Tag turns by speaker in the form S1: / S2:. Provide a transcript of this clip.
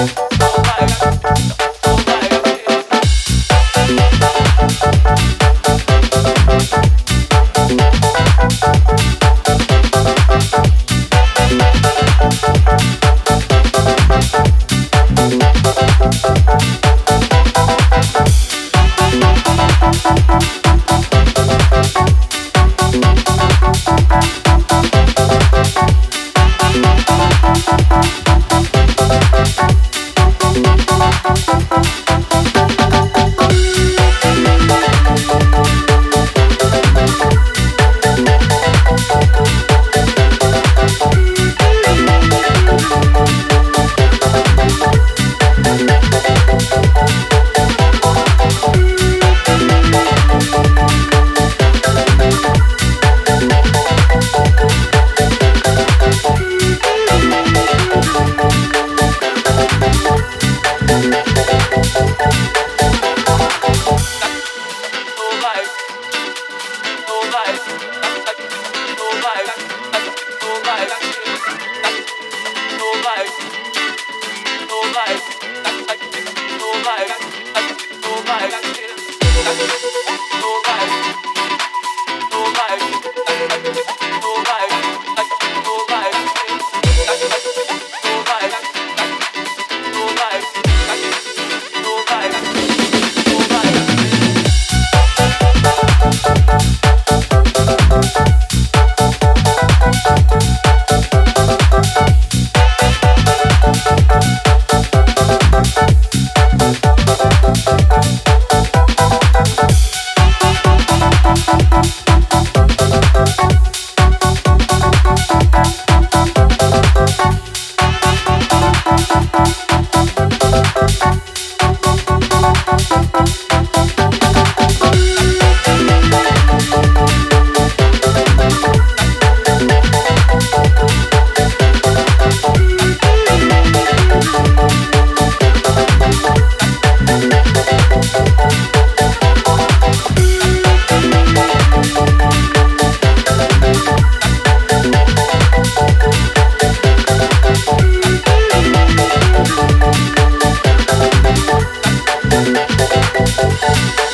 S1: Vai, life. No life. No life. Thank you.